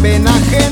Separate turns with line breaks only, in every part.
venaje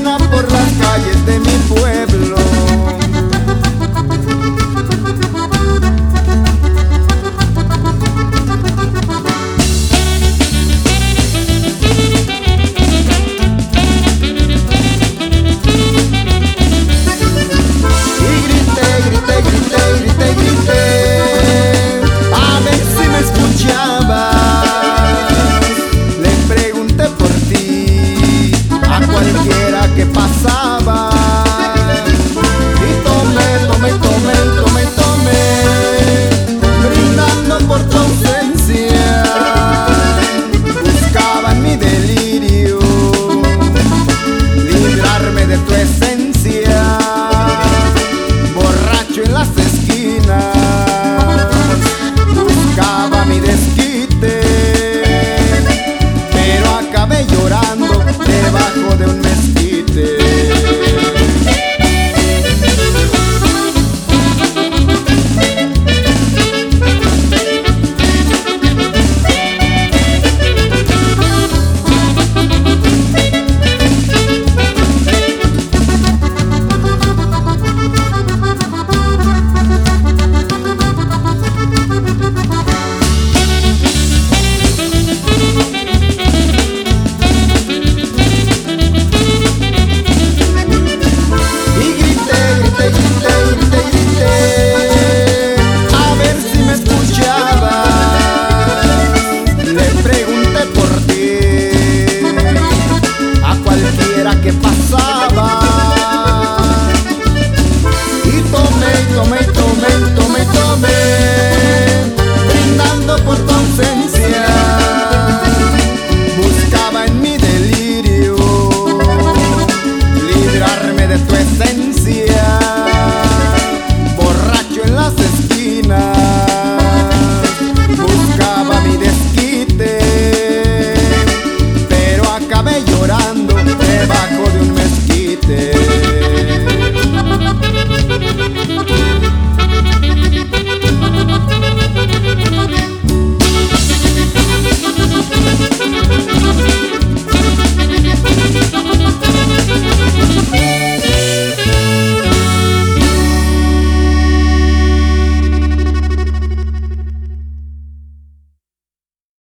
Thank you.